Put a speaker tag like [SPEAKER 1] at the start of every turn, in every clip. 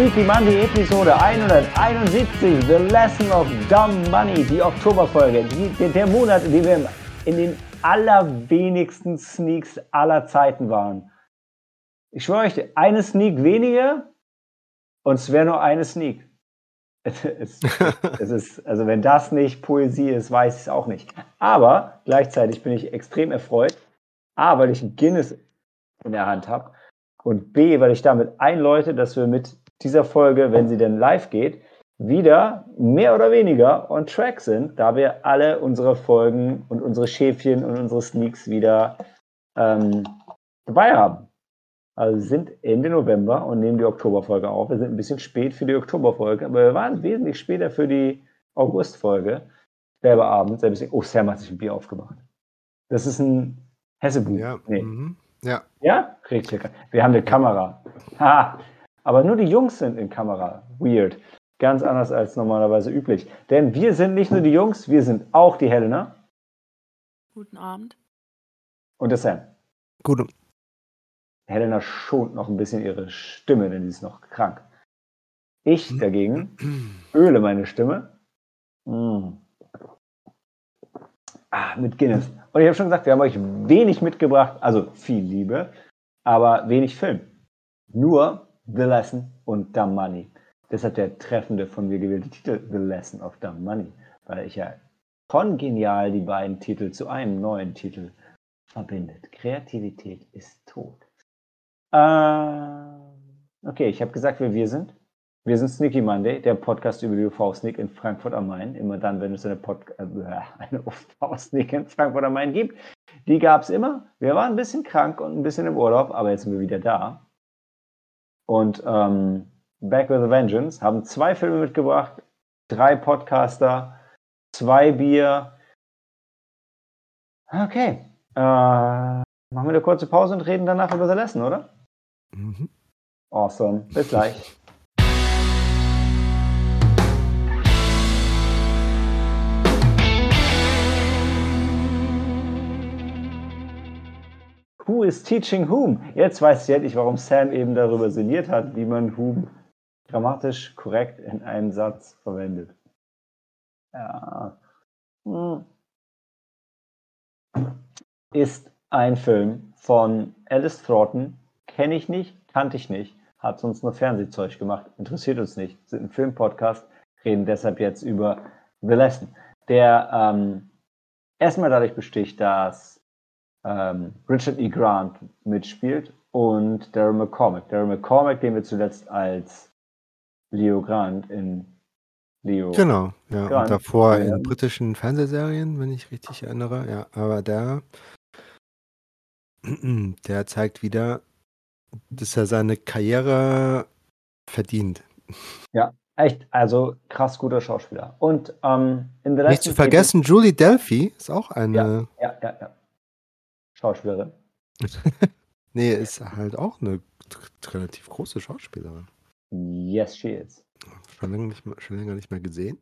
[SPEAKER 1] Sneaky Monday Episode 171, The Lesson of Dumb Money, die Oktoberfolge, die, der Monat, in dem wir in den allerwenigsten Sneaks aller Zeiten waren. Ich schwöre euch, eine Sneak weniger und es wäre nur eine Sneak. Es, es, es, ist, also wenn das nicht Poesie ist, weiß ich es auch nicht. Aber gleichzeitig bin ich extrem erfreut. A, weil ich ein Guinness in der Hand habe und B, weil ich damit einläute, dass wir mit dieser Folge, wenn sie denn live geht, wieder mehr oder weniger on track sind, da wir alle unsere Folgen und unsere Schäfchen und unsere Sneaks wieder ähm, dabei haben. Also sind Ende November und nehmen die Oktoberfolge auf. Wir sind ein bisschen spät für die Oktoberfolge, aber wir waren wesentlich später für die Augustfolge. Selber Abend, selber Oh, Sam hat sich ein Bier aufgemacht. Das ist ein Hessebuch.
[SPEAKER 2] Ja. Nee. Mhm.
[SPEAKER 1] Ja. Ja? Hier. Wir haben eine Kamera. Ha! Aber nur die Jungs sind in Kamera. Weird. Ganz anders als normalerweise üblich. Denn wir sind nicht nur die Jungs, wir sind auch die Helena.
[SPEAKER 3] Guten Abend.
[SPEAKER 1] Und der Sam.
[SPEAKER 2] Guten.
[SPEAKER 1] Helena schont noch ein bisschen ihre Stimme, denn sie ist noch krank. Ich dagegen öle meine Stimme. Mm. Ah, mit Guinness. Und ich habe schon gesagt, wir haben euch wenig mitgebracht, also viel Liebe, aber wenig Film. Nur The Lesson und Dumb Money. Deshalb der treffende von mir gewählte Titel The Lesson of Dumb Money, weil ich ja kongenial die beiden Titel zu einem neuen Titel verbindet. Kreativität ist tot. Äh, okay, ich habe gesagt, wer wir sind. Wir sind Sneaky Monday, der Podcast über die UV-Sneak in Frankfurt am Main. Immer dann, wenn es eine, äh, eine UV-Sneak in Frankfurt am Main gibt. Die gab es immer. Wir waren ein bisschen krank und ein bisschen im Urlaub, aber jetzt sind wir wieder da. Und ähm, Back with a Vengeance haben zwei Filme mitgebracht, drei Podcaster, zwei Bier. Okay. Äh, machen wir eine kurze Pause und reden danach über The Lesson, oder? Mhm. Awesome. Bis gleich. Who is teaching whom? Jetzt weiß ich endlich, warum Sam eben darüber sinniert hat, wie man whom grammatisch korrekt in einem Satz verwendet. Ja. Hm. Ist ein Film von Alice Thornton. Kenne ich nicht, kannte ich nicht, hat sonst nur Fernsehzeug gemacht, interessiert uns nicht. Sind ein Filmpodcast, reden deshalb jetzt über The Lesson, der ähm, erstmal dadurch besticht, dass ähm, Richard E. Grant mitspielt und Darren McCormick. Darren McCormick, den wir zuletzt als Leo Grant in Leo.
[SPEAKER 2] Genau, ja. Grant, und davor in ähm, britischen Fernsehserien, wenn ich richtig erinnere. Ja, aber der, der zeigt wieder, dass er seine Karriere verdient.
[SPEAKER 1] Ja, echt, also krass guter Schauspieler. Und ähm,
[SPEAKER 2] in The Nicht zu vergessen, Julie Delphi ist auch eine.
[SPEAKER 1] Ja, ja, ja. ja. Schauspielerin.
[SPEAKER 2] nee, ist halt auch eine relativ große Schauspielerin.
[SPEAKER 1] Yes, she is.
[SPEAKER 2] Schon länger nicht mehr, schon länger nicht mehr gesehen.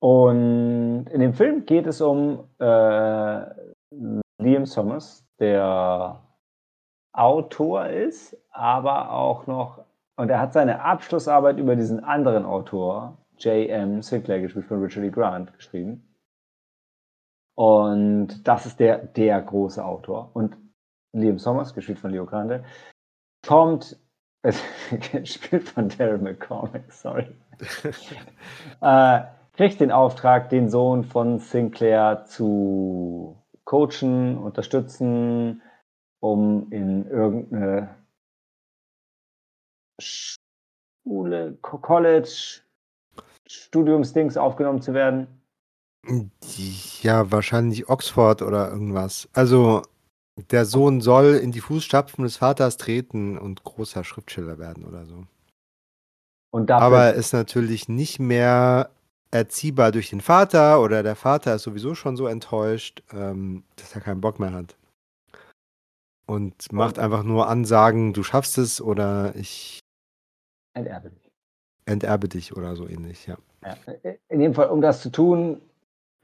[SPEAKER 1] Und in dem Film geht es um äh, Liam Sommers, der Autor ist, aber auch noch, und er hat seine Abschlussarbeit über diesen anderen Autor, J.M. Sinclair, gespielt von Richard E. Grant, geschrieben. Und das ist der, der große Autor. Und Liam Sommers, gespielt von Leo Grande, kommt, äh, gespielt von Darren McCormick, sorry, äh, kriegt den Auftrag, den Sohn von Sinclair zu coachen, unterstützen, um in irgendeine Schule, College, Studiumsdings aufgenommen zu werden.
[SPEAKER 2] Ja, wahrscheinlich Oxford oder irgendwas. Also, der Sohn soll in die Fußstapfen des Vaters treten und großer Schriftsteller werden oder so. Aber ist natürlich nicht mehr erziehbar durch den Vater oder der Vater ist sowieso schon so enttäuscht, ähm, dass er keinen Bock mehr hat. Und macht einfach nur Ansagen, du schaffst es oder ich
[SPEAKER 1] enterbe dich.
[SPEAKER 2] Enterbe dich oder so ähnlich, ja.
[SPEAKER 1] ja. In dem Fall, um das zu tun,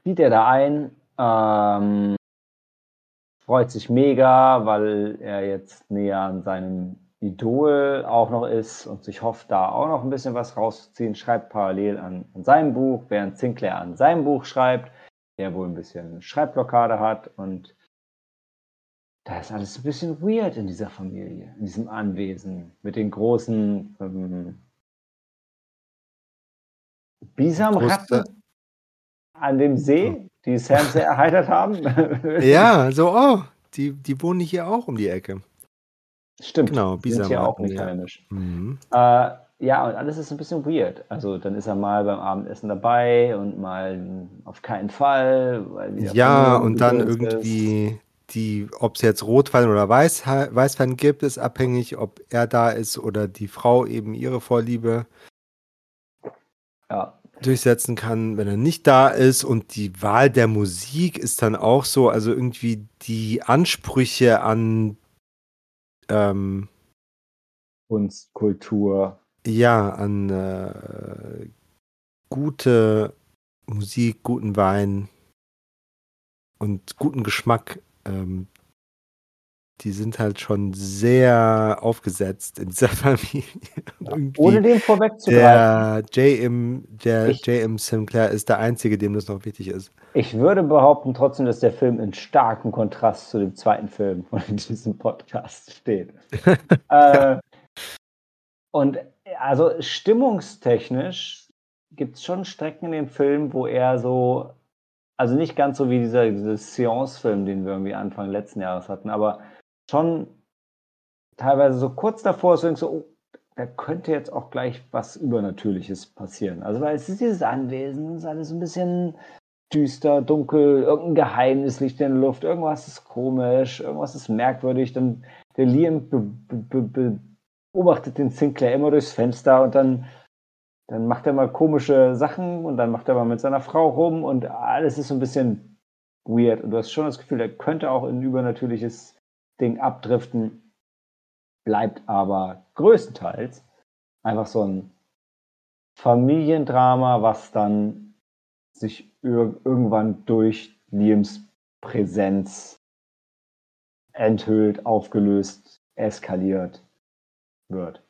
[SPEAKER 1] zieht er da ein, ähm, freut sich mega, weil er jetzt näher an seinem Idol auch noch ist und sich hofft, da auch noch ein bisschen was rauszuziehen, schreibt parallel an, an seinem Buch, während Sinclair an seinem Buch schreibt, der wohl ein bisschen Schreibblockade hat und da ist alles ein bisschen weird in dieser Familie, in diesem Anwesen mit den großen ähm, Bisamratten an dem See, die Sam sehr erheitert haben.
[SPEAKER 2] Ja, so, oh, die, die wohnen hier auch um die Ecke.
[SPEAKER 1] Stimmt,
[SPEAKER 2] Genau,
[SPEAKER 1] die sind hier auch nicht
[SPEAKER 2] ja.
[SPEAKER 1] heimisch.
[SPEAKER 2] Mhm.
[SPEAKER 1] Äh, ja, und alles ist ein bisschen weird. Also dann ist er mal beim Abendessen dabei und mal auf keinen Fall.
[SPEAKER 2] Ja, und dann
[SPEAKER 1] ist.
[SPEAKER 2] irgendwie die, ob es jetzt Rotwein oder Weiß, Weißwein gibt, ist abhängig, ob er da ist oder die Frau eben ihre Vorliebe
[SPEAKER 1] Ja,
[SPEAKER 2] durchsetzen kann, wenn er nicht da ist. Und die Wahl der Musik ist dann auch so, also irgendwie die Ansprüche an, ähm,
[SPEAKER 1] Kunst, Kultur.
[SPEAKER 2] ja, an äh, gute Musik, guten Wein und guten Geschmack, ähm, die sind halt schon sehr aufgesetzt in dieser Familie. Irgendwie
[SPEAKER 1] Ohne dem vorwegzugreifen.
[SPEAKER 2] der J.M. Der J.M. Sinclair ist der Einzige, dem das noch wichtig ist.
[SPEAKER 1] Ich würde behaupten trotzdem, dass der Film in starkem Kontrast zu dem zweiten Film von diesem Podcast steht. äh, und also stimmungstechnisch gibt es schon Strecken in dem Film, wo er so, also nicht ganz so wie dieser, dieser Seance-Film, den wir irgendwie Anfang letzten Jahres hatten, aber schon teilweise so kurz davor ist so, oh, da könnte jetzt auch gleich was Übernatürliches passieren. Also weil es ist dieses Anwesen, es ist alles ein bisschen düster, dunkel, irgendein Geheimnis liegt in der Luft, irgendwas ist komisch, irgendwas ist merkwürdig. Dann der Liam be be be beobachtet den Sinclair immer durchs Fenster und dann, dann macht er mal komische Sachen und dann macht er mal mit seiner Frau rum und alles ist so ein bisschen weird. Und du hast schon das Gefühl, er könnte auch in ein übernatürliches Ding abdriften, bleibt aber größtenteils einfach so ein Familiendrama, was dann sich ir irgendwann durch Liams Präsenz enthüllt, aufgelöst, eskaliert wird.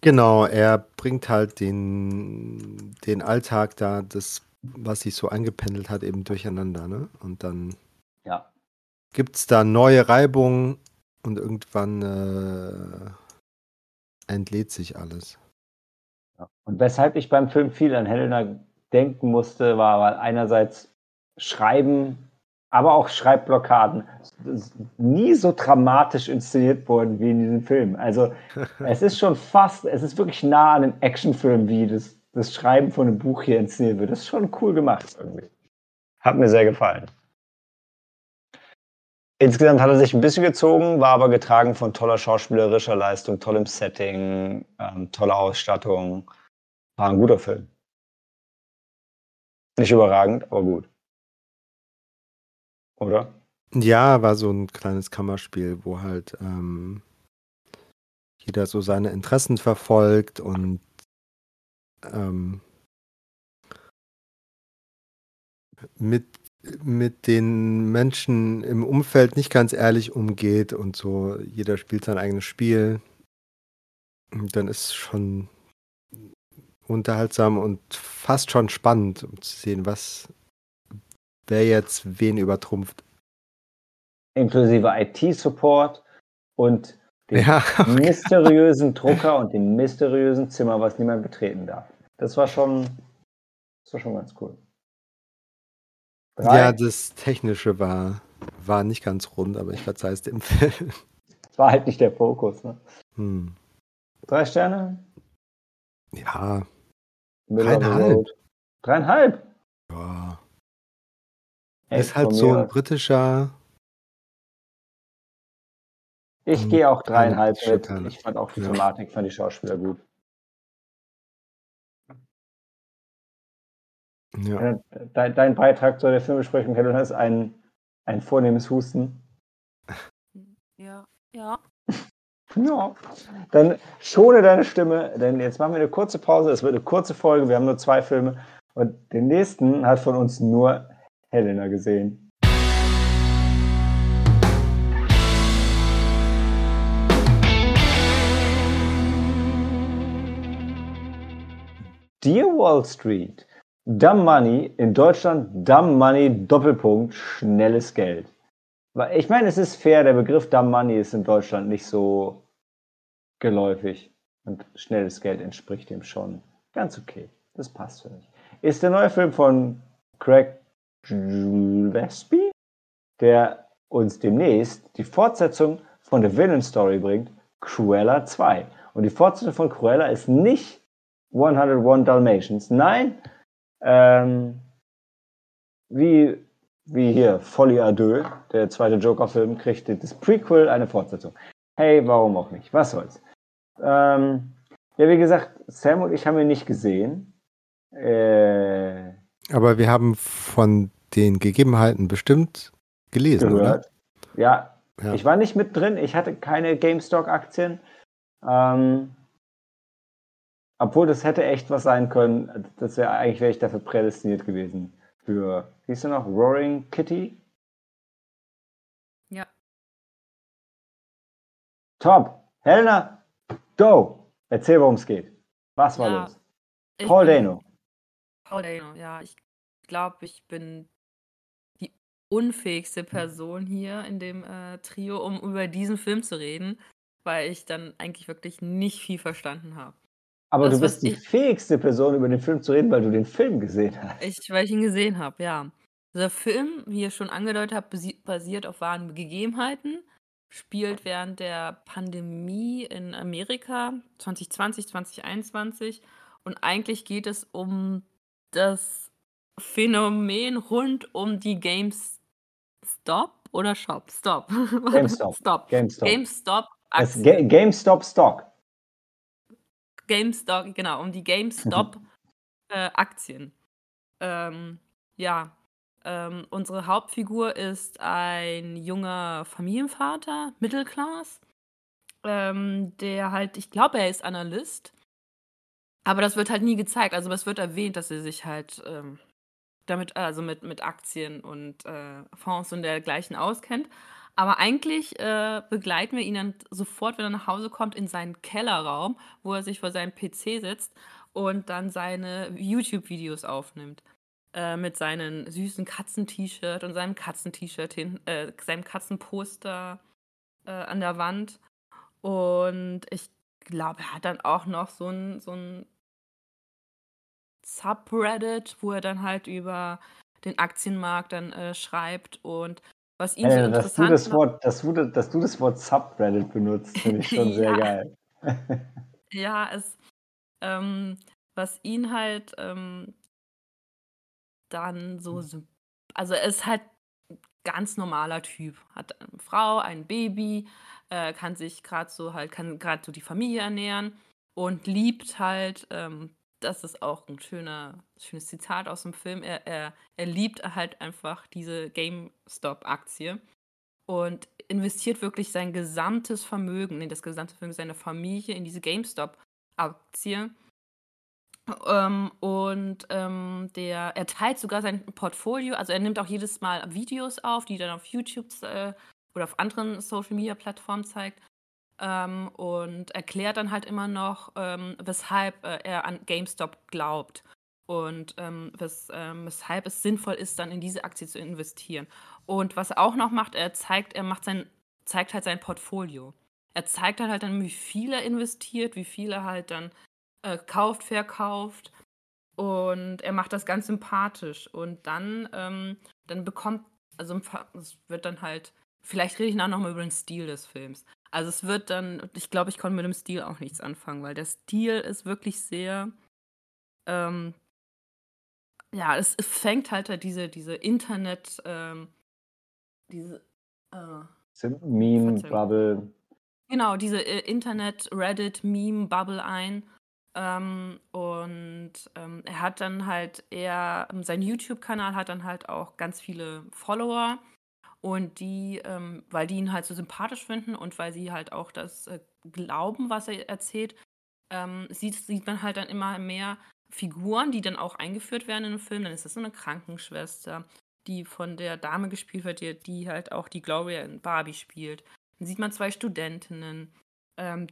[SPEAKER 2] Genau, er bringt halt den, den Alltag da, das, was sich so angependelt hat, eben durcheinander, ne? Und dann
[SPEAKER 1] Ja.
[SPEAKER 2] Gibt es da neue Reibungen und irgendwann äh, entlädt sich alles.
[SPEAKER 1] Und weshalb ich beim Film viel an Helena denken musste, war weil einerseits Schreiben, aber auch Schreibblockaden nie so dramatisch inszeniert wurden wie in diesem Film. Also es ist schon fast, es ist wirklich nah an einem Actionfilm, wie das, das Schreiben von einem Buch hier inszeniert wird. Das ist schon cool gemacht irgendwie. Hat mir sehr gefallen. Insgesamt hat er sich ein bisschen gezogen, war aber getragen von toller schauspielerischer Leistung, tollem Setting, ähm, toller Ausstattung. War ein guter Film. Nicht überragend, aber gut. Oder?
[SPEAKER 2] Ja, war so ein kleines Kammerspiel, wo halt ähm, jeder so seine Interessen verfolgt und ähm, mit, mit den Menschen im Umfeld nicht ganz ehrlich umgeht und so, jeder spielt sein eigenes Spiel. Dann ist schon unterhaltsam und fast schon spannend, um zu sehen, was wer jetzt wen übertrumpft.
[SPEAKER 1] Inklusive IT-Support und den
[SPEAKER 2] Ja,
[SPEAKER 1] mysteriösen Drucker und dem mysteriösen Zimmer, was niemand betreten darf. Das war schon, das war schon ganz cool. Drei,
[SPEAKER 2] Ja, das Technische war, war nicht ganz rund, aber ich verzeihe es dem Film.
[SPEAKER 1] das war halt nicht der Fokus. Ne?
[SPEAKER 2] Hm.
[SPEAKER 1] Drei Sterne?
[SPEAKER 2] Ja, Dreieinhalb.
[SPEAKER 1] Dreieinhalb?
[SPEAKER 2] ja.
[SPEAKER 1] Echt
[SPEAKER 2] Ist halt so ein britischer.
[SPEAKER 1] Ich
[SPEAKER 2] Ähm,
[SPEAKER 1] gehe auch dreieinhalb mit. Ich fand auch die. Thematik, fand die Schauspieler gut.
[SPEAKER 2] Ja.
[SPEAKER 1] Äh, dein, dein, Beitrag zu der Filmbesprechung, Helena, ist ein, ein vornehmes Husten.
[SPEAKER 3] Ja, ja.
[SPEAKER 1] Ja, dann schone deine Stimme, denn jetzt machen wir eine kurze Pause. Es wird eine kurze Folge. Wir haben nur zwei Filme und den nächsten hat von uns nur Helena gesehen. Dear Wall Street Dumb Money, in Deutschland Dumb Money, Doppelpunkt, schnelles Geld. Ich meine, es ist fair, der Begriff Dumb Money ist in Deutschland nicht so geläufig und schnelles Geld entspricht dem schon. Ganz okay, das passt für mich. Ist der neue Film von Craig Gillespie, der uns demnächst die Fortsetzung von The Villain Story bringt, Cruella 2. Und die Fortsetzung von Cruella ist nicht 101 Dalmatians. Nein, ähm, wie, wie hier, Folie à deux, der zweite Joker-Film, kriegt das Prequel eine Fortsetzung. Hey, warum auch nicht? Was soll's? Ähm, ja, wie gesagt, Sam und ich haben ihn nicht gesehen. Äh,
[SPEAKER 2] Aber wir haben von den Gegebenheiten bestimmt gelesen,
[SPEAKER 1] gehört. Ja,
[SPEAKER 2] oder? Ja.
[SPEAKER 1] ich war nicht mit drin. Ich hatte keine GameStop-Aktien. Ähm, obwohl das hätte echt was sein können. Das wäre eigentlich wäre ich dafür prädestiniert gewesen. Für, hieß du noch? Roaring Kitty?
[SPEAKER 3] Ja.
[SPEAKER 1] Top. Helena, go. Erzähl, worum es geht. Was war
[SPEAKER 3] Ja,
[SPEAKER 1] los? Paul
[SPEAKER 3] bin
[SPEAKER 1] Dano.
[SPEAKER 3] Paul Dano, ja. Ich glaube, ich bin die unfähigste. Person hier in dem äh, Trio, um über diesen Film zu reden, weil ich dann eigentlich wirklich nicht viel verstanden habe.
[SPEAKER 1] Aber
[SPEAKER 3] Das,
[SPEAKER 1] du bist die fähigste Person, über den Film zu reden, weil du den Film gesehen hast.
[SPEAKER 3] ich, weil ich ihn gesehen habe, ja. Der Film, wie ihr schon angedeutet habt, basi- basiert auf wahren Gegebenheiten, spielt während der Pandemie in Amerika 2020, 2021 und eigentlich geht es um das Phänomen rund um die GameStop oder Shop? Stop.
[SPEAKER 1] GameStop.
[SPEAKER 3] Stop.
[SPEAKER 1] GameStop.
[SPEAKER 3] GameStop
[SPEAKER 1] Es Ga. GameStop Stock.
[SPEAKER 3] GameStop, genau, um die GameStop äh, Aktien. Ähm, ja, ähm, unsere Hauptfigur ist ein junger Familienvater, Mittelklass, ähm, der halt, ich glaube, er ist Analyst, aber das wird halt nie gezeigt. Also es wird erwähnt, dass er sich halt ähm, damit, also mit, mit Aktien und äh, Fonds und dergleichen auskennt. Aber eigentlich äh, begleiten wir ihn dann sofort, wenn er nach Hause kommt, in seinen Kellerraum, wo er sich vor seinem PC sitzt und dann seine YouTube-Videos aufnimmt. Äh, mit seinem süßen Katzen-T-Shirt und seinem Katzen-T-Shirt hin, äh, seinem Katzenposter äh, an der Wand. Und ich glaube, er hat dann auch noch so ein, so ein Subreddit, wo er dann halt über den Aktienmarkt dann äh, schreibt und was ihn so
[SPEAKER 1] Helena, dass du, das. Wort, dass, du, das- dass du das Wort Subreddit benutzt, finde ich schon sehr
[SPEAKER 3] Ja.
[SPEAKER 1] geil.
[SPEAKER 3] Ja, es, ähm, was ihn halt ähm, dann so, symp- also er ist halt ein ganz normaler Typ, hat eine Frau, ein Baby, äh, kann sich gerade so halt, kann gerade so die Familie ernähren und liebt halt, ähm, das ist auch ein schöner, schönes Zitat aus dem Film, er, er, er liebt halt einfach diese GameStop-Aktie und investiert wirklich sein gesamtes Vermögen, nee, das gesamte Vermögen seiner Familie in diese GameStop-Aktie. Ähm, und ähm, der, er teilt sogar sein Portfolio, also er nimmt auch jedes Mal Videos auf, die dann auf YouTube äh, oder auf anderen Social-Media-Plattformen zeigt. Ähm, und erklärt dann halt immer noch, ähm, weshalb äh, er an GameStop glaubt und ähm, wes, ähm, weshalb es sinnvoll ist, dann in diese Aktie zu investieren. Und was er auch noch macht, er zeigt, er macht sein, zeigt halt sein Portfolio. Er zeigt halt, halt dann, wie viel er investiert, wie viel er halt dann äh, kauft, verkauft. Und er macht das ganz sympathisch. Und dann, ähm, dann bekommt, also es wird dann halt, vielleicht rede ich nachher nochmal über den Stil des Films. Also es wird dann, ich glaube, ich konnte mit dem Stil auch nichts anfangen, weil der Stil ist wirklich sehr, ähm, ja, es, fängt halt, halt diese, diese Internet, ähm, diese, äh, Verzeihung.
[SPEAKER 1] Meme-Bubble.
[SPEAKER 3] Genau, diese äh, Internet, Reddit, Meme-Bubble ein. Ähm, und ähm, er hat dann halt eher, ähm, sein YouTube-Kanal hat dann halt auch ganz viele Follower. Und die, ähm, weil die ihn halt so sympathisch finden und weil sie halt auch das äh, glauben, was er erzählt, ähm, sieht, sieht man halt dann immer mehr Figuren, die dann auch eingeführt werden in den Film. Dann ist das so eine Krankenschwester, die von der Dame gespielt wird, die, die halt auch die Gloria in Barbie spielt. Dann sieht man zwei Studentinnen. Ähm,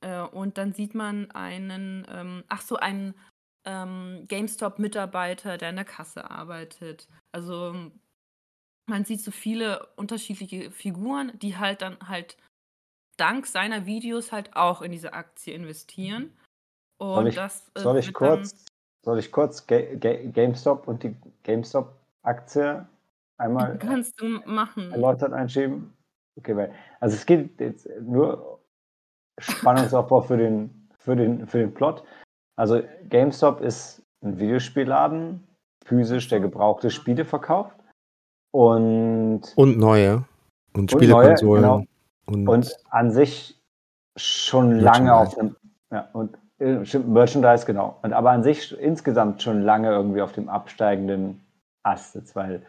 [SPEAKER 3] äh, und dann sieht man einen, ähm, ach so, einen ähm, GameStop-Mitarbeiter, der in der Kasse arbeitet. Also man sieht so viele unterschiedliche Figuren, die halt dann halt dank seiner Videos halt auch in diese Aktie investieren. Und
[SPEAKER 1] Soll ich,
[SPEAKER 3] das äh,
[SPEAKER 1] soll ich kurz, soll ich kurz Ga Ga GameStop und die GameStop-Aktie einmal
[SPEAKER 3] kannst du machen.
[SPEAKER 1] erläutert einschieben? Okay, weil, also es geht jetzt nur Spannungsaufbau für den, für den, für den Plot. Also GameStop ist ein Videospielladen, physisch, der gebrauchte Spiele verkauft. Und,
[SPEAKER 2] Und neue. Und Spielekonsolen.
[SPEAKER 1] genau.
[SPEAKER 2] Und,
[SPEAKER 1] Und an sich schon lange auf dem, ja, und äh, Merchandise, genau. Und aber an sich insgesamt schon lange irgendwie auf dem absteigenden Ast jetzt, weil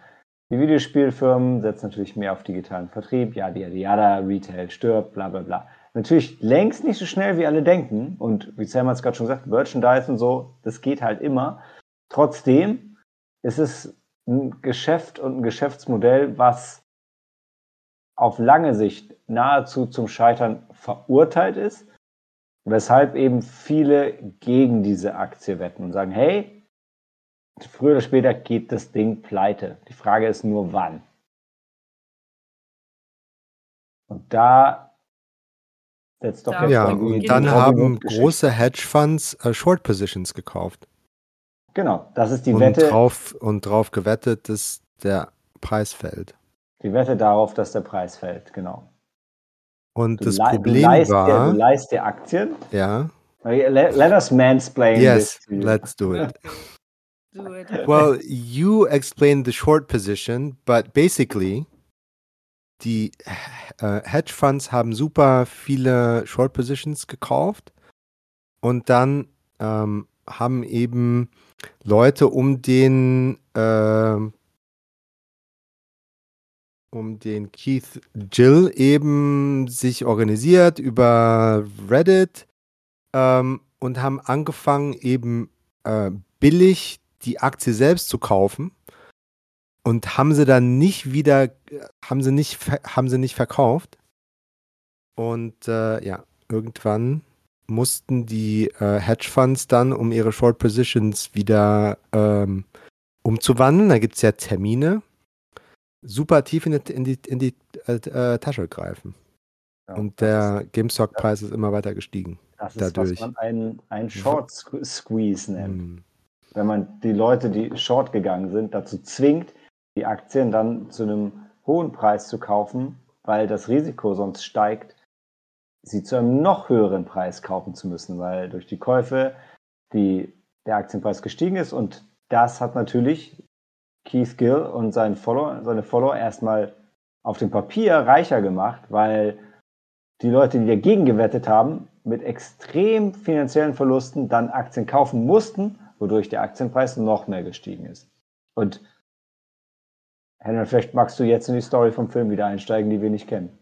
[SPEAKER 1] die Videospielfirmen setzen natürlich mehr auf digitalen Vertrieb, ja, die yada, Retail stirbt, bla bla bla. Natürlich längst nicht so schnell, wie alle denken. Und wie Sam hat es gerade schon gesagt, Merchandise und so, das geht halt immer. Trotzdem ist es ein Geschäft und ein Geschäftsmodell, was auf lange Sicht nahezu zum Scheitern verurteilt ist, weshalb eben viele gegen diese Aktie wetten und sagen, hey, früher oder später geht das Ding pleite. Die Frage ist nur, wann. Und da setzt doch
[SPEAKER 3] Da
[SPEAKER 1] jetzt
[SPEAKER 2] ja, und dann haben große Hedgefonds äh, Short Positions gekauft.
[SPEAKER 1] Genau, das ist die
[SPEAKER 2] und,
[SPEAKER 1] Wette,
[SPEAKER 2] drauf, und drauf gewettet, dass der Preis fällt.
[SPEAKER 1] die Wette darauf, dass der Preis fällt, genau.
[SPEAKER 2] Und
[SPEAKER 1] Du,
[SPEAKER 2] das Problem
[SPEAKER 1] du, leist dir,
[SPEAKER 2] war,
[SPEAKER 1] du leist dir Aktien.
[SPEAKER 2] ja,
[SPEAKER 1] Let, let us mansplain
[SPEAKER 2] yes,
[SPEAKER 1] this you.
[SPEAKER 2] let's do it.
[SPEAKER 3] Do it.
[SPEAKER 2] Well, you explained the short position, but basically, die äh, Hedge Funds haben super viele Short Positions gekauft und dann ähm, haben eben Leute um den ähm, um den Keith Jill eben sich organisiert über Reddit ähm, und haben angefangen eben äh, billig die Aktie selbst zu kaufen und haben sie dann nicht wieder, haben sie nicht, haben sie nicht verkauft. Und äh, ja, irgendwann mussten die äh, Hedgefonds dann, um ihre Short Positions wieder ähm, umzuwandeln, da gibt es ja Termine, super tief in die, in die, in die äh, äh, Tasche greifen.
[SPEAKER 1] Ja,
[SPEAKER 2] Und der GameStop-Preis ist immer weiter gestiegen.
[SPEAKER 1] Das ist,
[SPEAKER 2] dadurch.
[SPEAKER 1] was man einen, einen Short Sque- Squeeze nennt.
[SPEAKER 2] Hm.
[SPEAKER 1] Wenn man die Leute, die short gegangen sind, dazu zwingt, die Aktien dann zu einem hohen Preis zu kaufen, weil das Risiko sonst steigt, sie zu einem noch höheren Preis kaufen zu müssen, weil durch die Käufe die, der Aktienpreis gestiegen ist und das hat natürlich Keith Gill und sein Follower, seine Follower erstmal auf dem Papier reicher gemacht, weil die Leute, die dagegen gewettet haben, mit extrem finanziellen Verlusten dann Aktien kaufen mussten, wodurch der Aktienpreis noch mehr gestiegen ist. Und Henry, vielleicht magst du jetzt in die Story vom Film wieder einsteigen, die wir nicht kennen.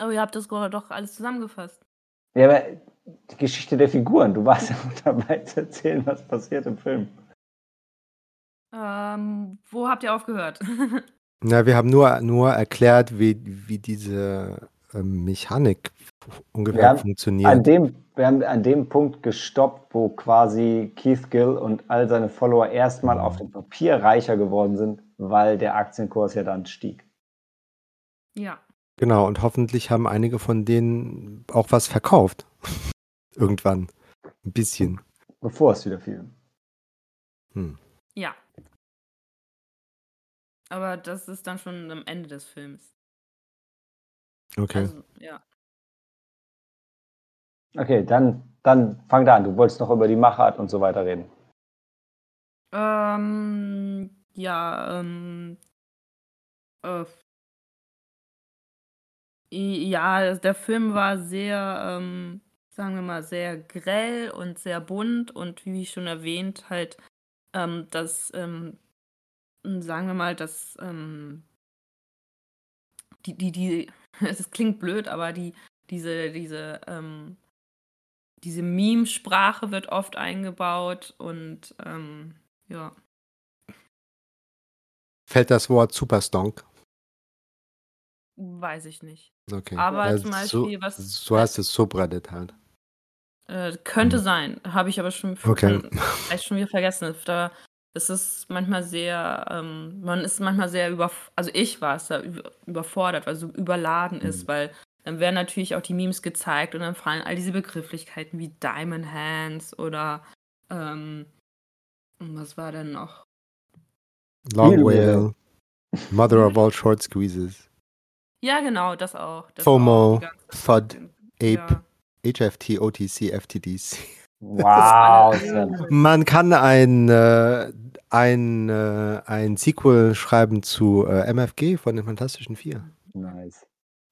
[SPEAKER 3] Oh, ihr habt das gerade doch alles zusammengefasst.
[SPEAKER 1] Ja, aber die Geschichte der Figuren, du warst ja dabei zu erzählen, was passiert im Film.
[SPEAKER 3] Ähm, wo habt ihr aufgehört?
[SPEAKER 2] Na, wir haben nur, nur erklärt, wie, wie diese ähm, Mechanik ungefähr
[SPEAKER 1] Wir haben
[SPEAKER 2] funktioniert.
[SPEAKER 1] An dem, wir haben an dem Punkt gestoppt, wo quasi Keith Gill und all seine Follower erstmal auf dem Papier reicher geworden sind, weil der Aktienkurs ja dann stieg.
[SPEAKER 3] ja.
[SPEAKER 2] Genau, und hoffentlich haben einige von denen auch was verkauft. Irgendwann. Ein bisschen.
[SPEAKER 1] Bevor es wieder fiel.
[SPEAKER 2] Hm.
[SPEAKER 3] Ja. Aber das ist dann schon am Ende des Films.
[SPEAKER 2] Okay.
[SPEAKER 3] Also, ja.
[SPEAKER 1] Okay, dann, dann fang da an. Du wolltest noch über die Machart und so weiter reden.
[SPEAKER 3] Ähm, ja, ähm, äh, ja, der Film war sehr, ähm, sagen wir mal, sehr grell und sehr bunt und wie schon erwähnt, halt, ähm, das, ähm, sagen wir mal, das, ähm, die, die, die, es klingt blöd, aber die, diese, diese, ähm, diese Meme-Sprache wird oft eingebaut und, ähm, ja.
[SPEAKER 2] Fällt das Wort Superstonk?
[SPEAKER 3] Weiß ich nicht.
[SPEAKER 2] Okay.
[SPEAKER 3] Aber
[SPEAKER 2] Ja,
[SPEAKER 3] zum
[SPEAKER 2] so,
[SPEAKER 3] Beispiel, was-
[SPEAKER 2] so heißt es Subreddit halt.
[SPEAKER 3] Äh, könnte hm. sein, habe ich aber schon,
[SPEAKER 2] okay.
[SPEAKER 3] vielleicht schon wieder vergessen. Da es ist manchmal sehr, ähm, man ist manchmal sehr über, also ich war es da überfordert, weil so überladen ist, mhm. weil dann werden natürlich auch die Memes gezeigt und dann fallen all diese Begrifflichkeiten wie Diamond Hands oder ähm, was war denn noch?
[SPEAKER 2] Long Whale, Mother of all Short Squeezes.
[SPEAKER 3] Ja, genau, das auch. Das
[SPEAKER 2] FOMO, auch FUD, Ape, ja. HFT, OTC, FTDC.
[SPEAKER 1] Wow.
[SPEAKER 2] Man kann ein, äh, ein, äh, ein Sequel schreiben zu äh, MFG von den Fantastischen Vier.
[SPEAKER 1] Nice.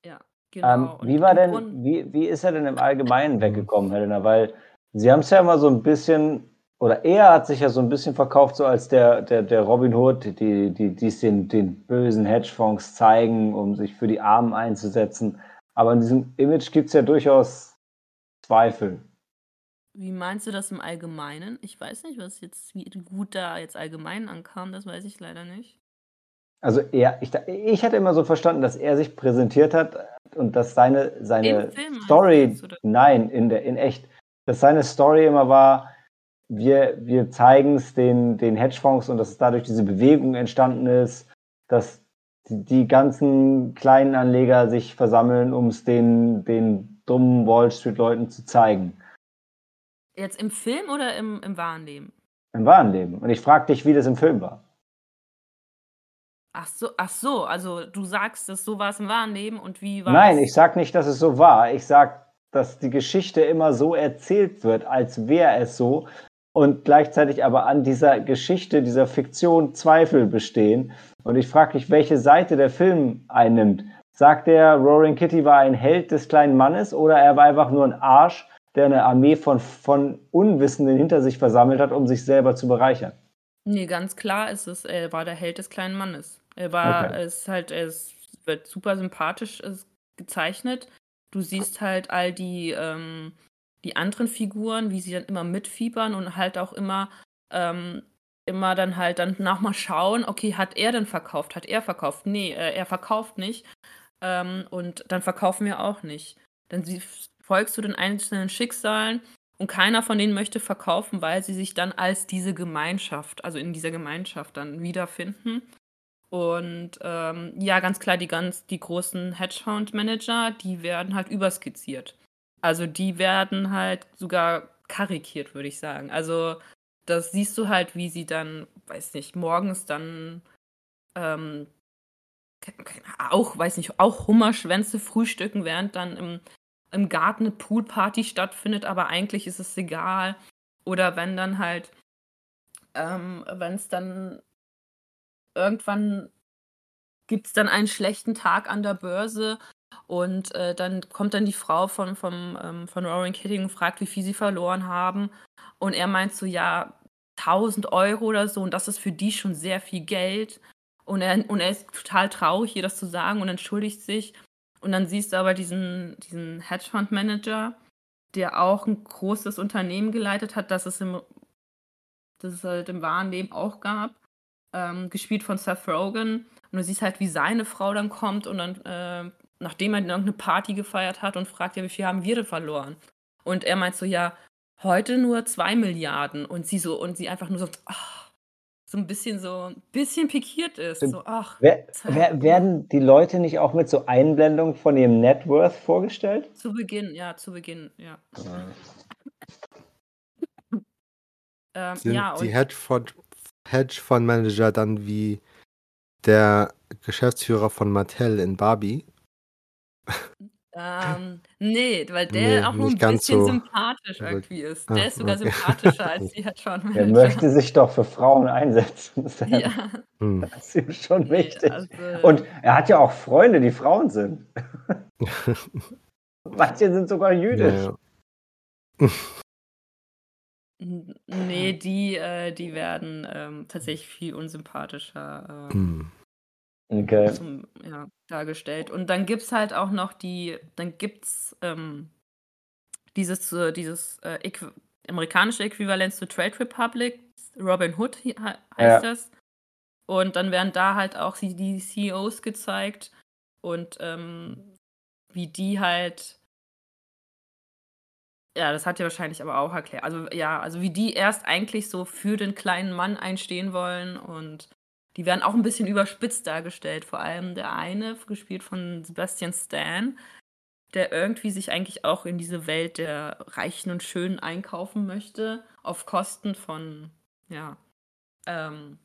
[SPEAKER 3] Ja,
[SPEAKER 1] genau. Ähm, wie war denn, wie, wie ist er denn im Allgemeinen weggekommen, Helena? Weil Sie haben es ja immer so ein bisschen, oder er hat sich ja so ein bisschen verkauft, so als der, der, der Robin Hood, die, die, die es den, den bösen Hedgefonds zeigen, um sich für die Armen einzusetzen. Aber in diesem Image gibt es ja durchaus Zweifel.
[SPEAKER 3] Wie meinst du das im Allgemeinen? Ich weiß nicht, was jetzt wie gut da jetzt allgemein ankam, das weiß ich leider nicht.
[SPEAKER 1] Also er, ich, ich hatte immer so verstanden, dass er sich präsentiert hat und dass seine, seine Story, nein, in, der, in echt, dass seine Story immer war, wir, wir zeigen es den, den Hedgefonds und dass es dadurch diese Bewegung entstanden ist, dass die, die ganzen kleinen Anleger sich versammeln, um es den, den dummen Wall Street-Leuten zu zeigen.
[SPEAKER 3] Jetzt im Film oder im, im wahren Leben?
[SPEAKER 1] Im wahren Leben. Und ich frage dich, wie das im Film war.
[SPEAKER 3] Ach so, ach so, also du sagst, dass so war es im wahren Leben und wie war
[SPEAKER 1] Nein, ich sag nicht, dass es so war. Ich sag, dass die Geschichte immer so erzählt wird, als wäre es so und gleichzeitig aber an dieser Geschichte, dieser Fiktion Zweifel bestehen. Und ich frage mich, welche Seite der Film einnimmt. Sagt er, Roaring Kitty war ein Held des kleinen Mannes oder er war einfach nur ein Arsch, der eine Armee von, von Unwissenden hinter sich versammelt hat, um sich selber zu bereichern.
[SPEAKER 3] Nee, ganz klar ist es, er war der Held des kleinen Mannes. Er war, okay. es halt, es wird super sympathisch gezeichnet. Du siehst halt all die, ähm, die anderen Figuren, wie sie dann immer mitfiebern und halt auch immer, ähm, immer dann halt dann nochmal schauen, okay, hat er denn verkauft? Hat er verkauft? Nee, äh, er verkauft nicht. Ähm, und dann verkaufen wir auch nicht. Dann folgst du den einzelnen Schicksalen und keiner von denen möchte verkaufen, weil sie sich dann als diese Gemeinschaft, also in dieser Gemeinschaft dann wiederfinden. Und ähm, ja, ganz klar, die ganz, die großen Hedgehound-Manager, die werden halt überskizziert. Also die werden halt sogar karikiert, würde ich sagen. Also das siehst du halt, wie sie dann, weiß nicht, morgens dann ähm, auch, weiß nicht, auch Hummerschwänze frühstücken, während dann im im Garten eine Poolparty stattfindet, aber eigentlich ist es egal. Oder wenn dann halt, ähm, wenn es dann irgendwann gibt es dann einen schlechten Tag an der Börse und äh, dann kommt dann die Frau von, vom, ähm, von Roaring Kitty und fragt, wie viel sie verloren haben. Und er meint so, ja, 1000 Euro oder so und das ist für die schon sehr viel Geld. Und er, und er ist total traurig, ihr das zu sagen und entschuldigt sich. Und dann siehst du aber diesen, diesen Hedgefonds-Manager, der auch ein großes Unternehmen geleitet hat, das es im, das es halt im wahren Leben auch gab, ähm, gespielt von Seth Rogen. Und du siehst halt, wie seine Frau dann kommt und dann, äh, nachdem er irgendeine Party gefeiert hat und fragt, ja, wie viel haben wir denn verloren? Und er meint so, ja, heute nur zwei Milliarden. Und sie so, und sie einfach nur so, ach, so ein bisschen so ein bisschen pikiert ist. So, ach,
[SPEAKER 1] wer, wer, werden die Leute nicht auch mit so Einblendungen von ihrem Net Worth vorgestellt?
[SPEAKER 3] Zu Beginn, ja, zu Beginn, ja.
[SPEAKER 2] ähm, Sind ja, die Hedgefonds Manager dann wie der Geschäftsführer von Mattel in Barbie?
[SPEAKER 3] Ähm, ne, weil der Nee, auch nur ein bisschen so sympathisch irgendwie ist. Ah, Der ist sogar okay. sympathischer als die Hedgefondsmanager.
[SPEAKER 1] Er möchte sich doch für Frauen einsetzen.
[SPEAKER 3] Ja.
[SPEAKER 1] Hm. Das ist ihm schon Ne, wichtig. also Und er hat ja auch Freunde, die Frauen sind. Manche sind sogar jüdisch.
[SPEAKER 2] ja.
[SPEAKER 3] ne, die, äh, die werden, ähm, tatsächlich viel unsympathischer, äh
[SPEAKER 2] Hm.
[SPEAKER 1] Okay.
[SPEAKER 3] Zum, ja, dargestellt. Und dann gibt es halt auch noch die, dann gibt's ähm, dieses, äh, dieses äh, äqu amerikanische Äquivalent zu Trade Republic, Robin Hood he heißt ja. das. Und dann werden da halt auch die, die CEOs gezeigt und ähm, wie die halt Ja, das hat er wahrscheinlich aber auch erklärt. Also, ja, also wie die erst eigentlich so für den kleinen Mann einstehen wollen und die werden auch ein bisschen überspitzt dargestellt. Vor allem der eine, gespielt von Sebastian Stan, der irgendwie sich eigentlich auch in diese Welt der Reichen und Schönen einkaufen möchte, auf Kosten von, ja, ähm,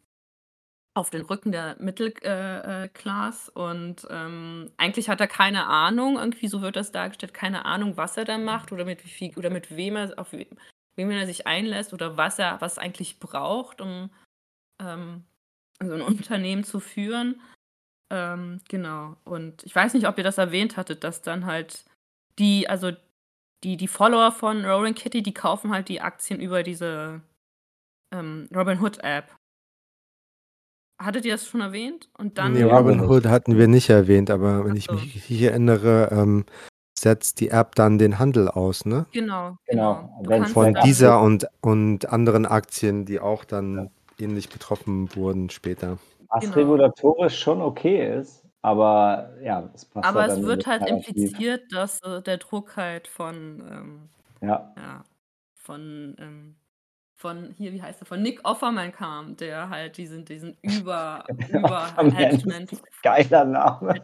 [SPEAKER 3] auf den Rücken der Mittelklasse. Äh, äh und ähm, eigentlich hat er keine Ahnung, irgendwie so wird das dargestellt, keine Ahnung, was er da macht oder mit wie viel oder mit wem er auf wem er sich einlässt oder was er was eigentlich braucht, um ähm, so ein Unternehmen zu führen. Ähm, genau. Und ich weiß nicht, ob ihr das erwähnt hattet, dass dann halt die, also die, die Follower von Roaring Kitty, die kaufen halt die Aktien über diese ähm, Robin Hood App. Hattet ihr das schon erwähnt? Und dann.
[SPEAKER 2] Nee, Robin Hood hatten wir nicht erwähnt, aber wenn ich mich richtig erinnere, ähm, setzt die App dann den Handel aus, ne?
[SPEAKER 3] Genau, genau.
[SPEAKER 2] genau. Von dieser und, und anderen Aktien, die auch dann ja. Ähnlich betroffen wurden später.
[SPEAKER 1] Was genau. regulatorisch schon okay ist, aber ja,
[SPEAKER 3] es passt Aber es wird halt impliziert, dass äh, der Druck halt von, ähm,
[SPEAKER 1] ja.
[SPEAKER 3] ja. von, ähm, von hier, wie heißt er, von Nick Offerman kam, der halt diesen, diesen über, über Management.
[SPEAKER 1] Geiler Name.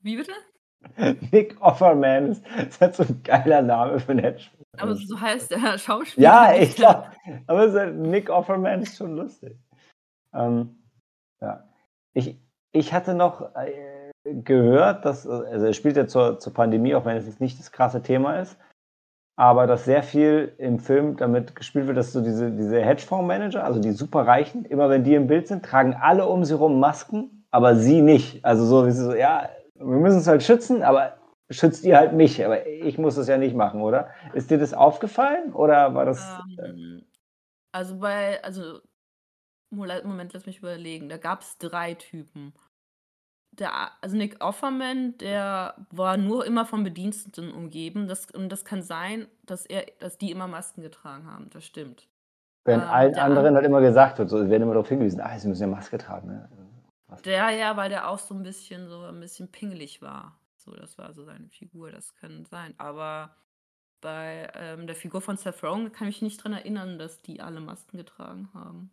[SPEAKER 3] Wie bitte?
[SPEAKER 1] Nick Offerman ist, ist halt so ein geiler Name für ein Hedgefonds.
[SPEAKER 3] Aber so heißt der Schauspieler.
[SPEAKER 1] Ja, ich glaube. Aber Nick Offerman ist schon lustig. Ähm, ja. Ich, ich hatte noch äh, gehört, dass, also er spielt ja zur, zur Pandemie, auch wenn es jetzt nicht das krasse Thema ist, aber dass sehr viel im Film damit gespielt wird, dass so diese, diese Hedgefondsmanager, also die Superreichen, immer wenn die im Bild sind, tragen alle um sie rum Masken, aber sie nicht. Also so, wie sie so, ja, wir müssen es halt schützen, aber schützt ihr halt mich, aber ich muss das ja nicht machen, oder? Ist dir das aufgefallen oder war das? Ähm,
[SPEAKER 3] also bei, also Moment, lass mich überlegen. Da gab es drei Typen. Der, also Nick Offerman, der war nur immer von Bediensteten umgeben. Das, und das kann sein, dass er, dass die immer Masken getragen haben. Das stimmt.
[SPEAKER 1] Wenn ähm, allen anderen halt immer gesagt wird, so werden immer darauf hingewiesen, ah, sie müssen ja Maske tragen. Ne?
[SPEAKER 3] Der ja, weil der auch so ein bisschen so ein bisschen pingelig war. So, das war so seine Figur, das kann sein. Aber bei ähm, der Figur von Seth Rogen kann ich mich nicht dran erinnern, dass die alle Masken getragen haben.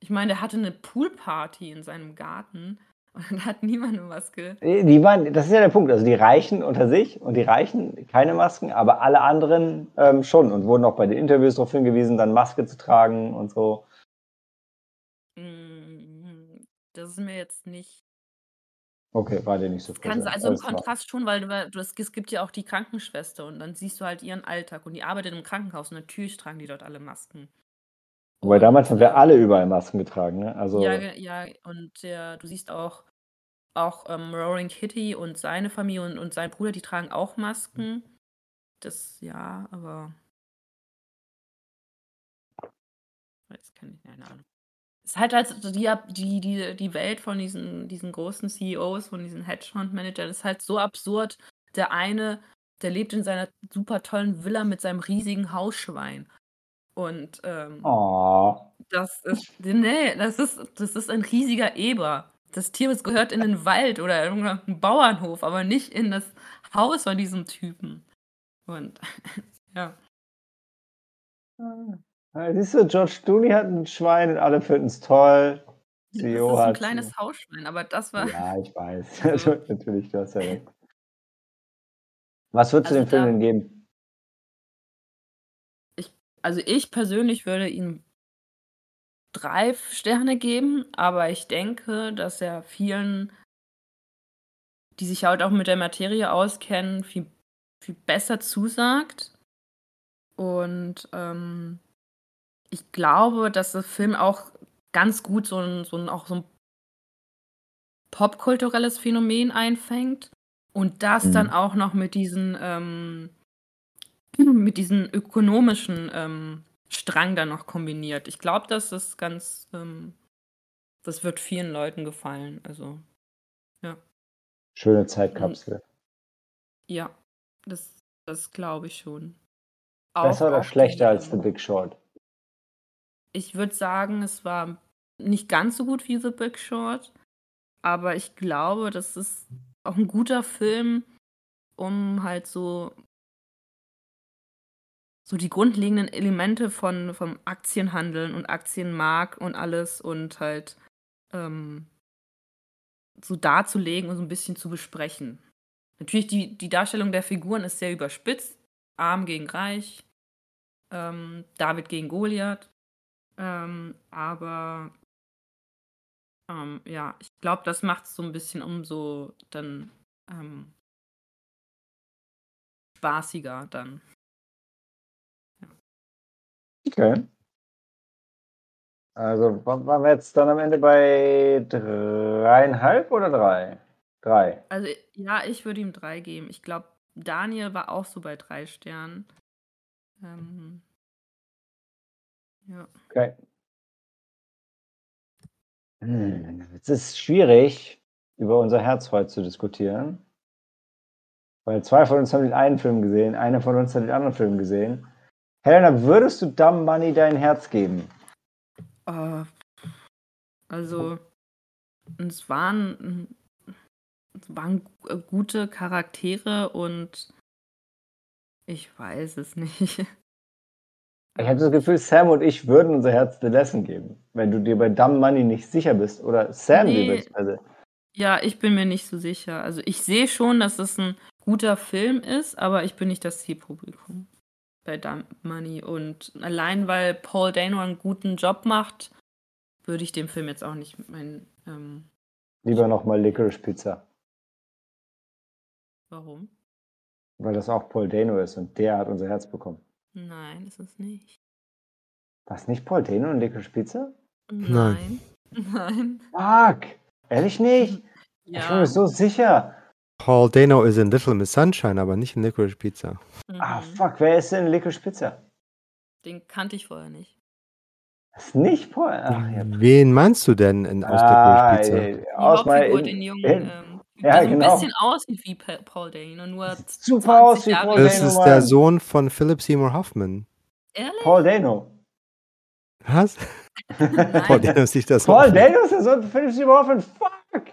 [SPEAKER 3] Ich meine, der hatte eine Poolparty in seinem Garten und dann hat niemand eine Maske.
[SPEAKER 1] Die waren, das ist ja der Punkt. Also die Reichen unter sich und die Reichen keine Masken, aber alle anderen ähm, schon und wurden auch bei den Interviews darauf hingewiesen, dann Maske zu tragen und so.
[SPEAKER 3] Mm, das ist mir jetzt nicht.
[SPEAKER 1] Okay, war dir nicht so
[SPEAKER 3] Kannst also im Kontrast schon, weil du, du, es gibt ja auch die Krankenschwester und dann siehst du halt ihren Alltag und die arbeitet im Krankenhaus und natürlich tragen die dort alle Masken.
[SPEAKER 1] Wobei damals haben wir alle überall Masken getragen, ne? Also
[SPEAKER 3] Ja, ja, und der du siehst auch auch, ähm, Roaring Kitty und seine Familie und und sein Bruder, die tragen auch Masken. Das ja, aber Weiß kann ich keine Ahnung. Es ist halt halt so die die die die Welt von diesen diesen großen CEOs, von diesen Hedgefondsmanagern ist halt so absurd. Der eine, der lebt in seiner super tollen Villa mit seinem riesigen Hausschwein. Und ähm, das ist, nee, das ist, das ist ein riesiger Eber. Das Tier gehört in den Wald oder irgendeinen Bauernhof, aber nicht in das Haus von diesem Typen. Und ja.
[SPEAKER 1] ja. Siehst du, George Clooney hat ein Schwein und alle finden es toll.
[SPEAKER 3] CEO das ist ein kleines ein... Hausschwein, aber das war.
[SPEAKER 1] Ja, ich weiß. Also, natürlich, du hast ja recht. Was würdest also du dem Film denn geben?
[SPEAKER 3] Also ich persönlich würde ihm drei Sterne geben, aber ich denke, dass er vielen, die sich halt auch mit der Materie auskennen, viel, viel besser zusagt. Und ähm, ich glaube, dass der Film auch ganz gut so ein, so ein, auch so ein popkulturelles Phänomen einfängt und das mhm. dann auch noch mit diesen ähm, mit diesem ökonomischen ähm, Strang dann noch kombiniert. Ich glaube, das ist ganz, ähm, das wird vielen Leuten gefallen. Also, ja.
[SPEAKER 1] Schöne Zeitkapsel.
[SPEAKER 3] Ja, das, das glaube ich schon.
[SPEAKER 1] Besser auch, oder auch schlechter als The Big Short?
[SPEAKER 3] Ich würde sagen, es war nicht ganz so gut wie The Big Short, aber ich glaube, das ist auch ein guter Film, um halt so so die grundlegenden Elemente von vom Aktienhandeln und Aktienmarkt und alles und halt, ähm so darzulegen und so ein bisschen zu besprechen. Natürlich die die Darstellung der Figuren ist sehr überspitzt, arm gegen reich, ähm, David gegen Goliath, ähm, aber ähm, ja, ich glaube, das macht es so ein bisschen umso dann, ähm spaßiger dann.
[SPEAKER 1] Okay. Also waren wir jetzt dann am Ende bei dreieinhalb oder drei? Drei.
[SPEAKER 3] Also ja, ich würde ihm drei geben. Ich glaube, Daniel war auch so bei drei Sternen. Ähm, ja.
[SPEAKER 1] Okay. Hm, es ist schwierig, über unser Herz heute zu diskutieren. Weil zwei von uns haben den einen Film gesehen, einer von uns hat den anderen Film gesehen. Helena, würdest du Dumb Money dein Herz geben?
[SPEAKER 3] Äh, also, es waren, es waren gute Charaktere und ich weiß es nicht.
[SPEAKER 1] Ich habe das Gefühl, Sam und ich würden unser Herz The Lesson geben, wenn du dir bei Dumb Money nicht sicher bist. Oder Sam nee. dir also.
[SPEAKER 3] Ja, ich bin mir nicht so sicher. Also ich sehe schon, dass es ein guter Film ist, aber ich bin nicht das Zielpublikum bei Dumb Money. Und allein weil Paul Dano einen guten Job macht, würde ich dem Film jetzt auch nicht meinen. Ähm,
[SPEAKER 1] Lieber nochmal Licorice Pizza.
[SPEAKER 3] Warum?
[SPEAKER 1] Weil das auch Paul Dano ist und der hat unser Herz bekommen.
[SPEAKER 3] Nein, ist es nicht.
[SPEAKER 1] Was nicht Paul Dano und Licorice Pizza?
[SPEAKER 3] Nein. Nein.
[SPEAKER 1] Fuck! Ehrlich nicht? Ja. Ich bin mir so sicher.
[SPEAKER 2] Paul Dano ist in Little Miss Sunshine, aber nicht in Licorice Pizza.
[SPEAKER 1] Mhm. Ah, fuck, wer ist denn in Licorice Pizza?
[SPEAKER 3] Den kannte ich vorher nicht.
[SPEAKER 1] Das ist nicht Paul. Ach,
[SPEAKER 2] ja. Wen meinst du denn in, aus
[SPEAKER 1] ah,
[SPEAKER 2] Licorice Pizza?
[SPEAKER 1] Die aus
[SPEAKER 3] Hauptfigur, den jungen, ähm,
[SPEAKER 1] ja,
[SPEAKER 3] so
[SPEAKER 1] genau.
[SPEAKER 3] ein bisschen aussieht wie Paul Dano, nur
[SPEAKER 1] super aus wie
[SPEAKER 3] Jahre
[SPEAKER 1] Paul
[SPEAKER 2] Das
[SPEAKER 1] Dano,
[SPEAKER 2] ist
[SPEAKER 1] Mann.
[SPEAKER 2] der Sohn von Philip Seymour Hoffman.
[SPEAKER 3] Ehrlich?
[SPEAKER 1] Paul Dano.
[SPEAKER 2] Was? Paul Dano ist nicht der Sohn.
[SPEAKER 1] Paul
[SPEAKER 2] von-
[SPEAKER 1] Dano ist der Sohn von Philip Seymour Hoffman. Fuck!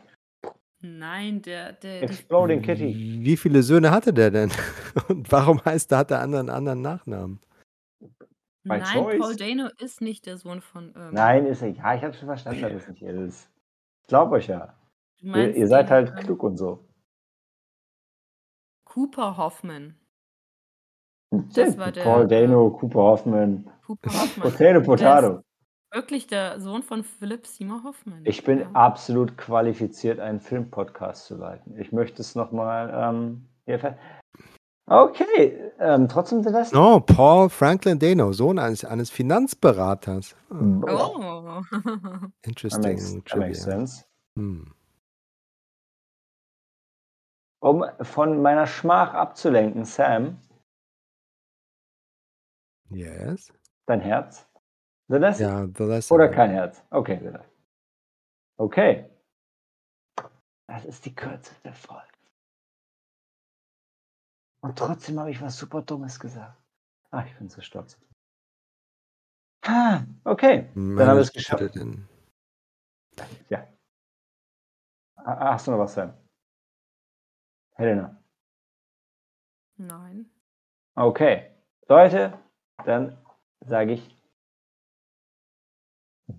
[SPEAKER 3] Nein, der, der, die,
[SPEAKER 1] Exploding Kitty.
[SPEAKER 2] Wie viele Söhne hatte der denn? Und warum heißt der, hat der andere einen anderen Nachnamen?
[SPEAKER 1] By
[SPEAKER 3] nein,
[SPEAKER 1] choice.
[SPEAKER 3] Paul Dano ist nicht der Sohn von. Ähm,
[SPEAKER 1] Nein, ist er. Ja, ich habe schon verstanden, dass es nicht er ist. Ich glaube euch ja.
[SPEAKER 3] Du
[SPEAKER 1] Ihr,
[SPEAKER 3] meinst
[SPEAKER 1] ihr seid halt
[SPEAKER 3] ähm,
[SPEAKER 1] klug und so.
[SPEAKER 3] Cooper Hoffman. Das war der,
[SPEAKER 1] Paul Dano, Cooper Hoffman.
[SPEAKER 3] Cooper Hoffman.
[SPEAKER 1] Potato, Potato.
[SPEAKER 3] wirklich der Sohn von Philip Seymour Hoffman.
[SPEAKER 1] Ich bin
[SPEAKER 3] ja.
[SPEAKER 1] absolut qualifiziert, einen Filmpodcast zu leiten. Ich möchte es nochmal ähm, hier Okay, ähm, trotzdem Lesson.
[SPEAKER 2] Oh, Paul Franklin Dano, Sohn eines, eines Finanzberaters. Ah,
[SPEAKER 3] Oh.
[SPEAKER 1] That
[SPEAKER 2] Interesting.
[SPEAKER 1] makes, that makes sense.
[SPEAKER 2] Hm.
[SPEAKER 1] Um von meiner Schmach abzulenken, Sam,
[SPEAKER 2] Yes.
[SPEAKER 1] dein Herz. The Lesson.
[SPEAKER 2] Ja, The Lesson.
[SPEAKER 1] Oder kein Herz. Okay, The. Okay. Das ist die Kürze der Folge. Und trotzdem habe ich was super Dummes gesagt. Ach, ich bin so stolz. Ah, okay, dann haben wir es geschafft. Ja. Ah, Hast du noch was, Sam? Helena.
[SPEAKER 3] Nein.
[SPEAKER 1] Okay. Leute, dann sage ich,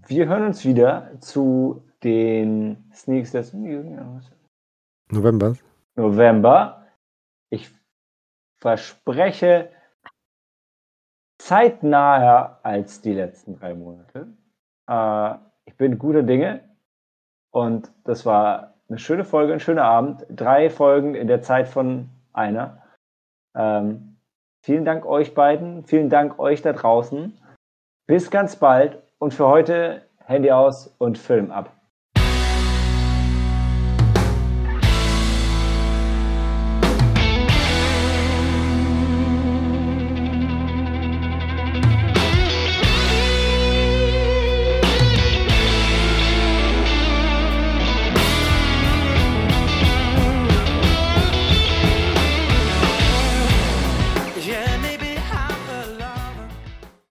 [SPEAKER 1] wir hören uns wieder zu den Sneaks des
[SPEAKER 2] November.
[SPEAKER 1] November. Ich verspreche zeitnaher als die letzten drei Monate. Äh, ich bin guter Dinge und das war eine schöne Folge, ein schöner Abend. Drei Folgen in der Zeit von einer. Ähm, vielen Dank euch beiden, vielen Dank euch da draußen. Bis ganz bald und für heute Handy aus und Film ab.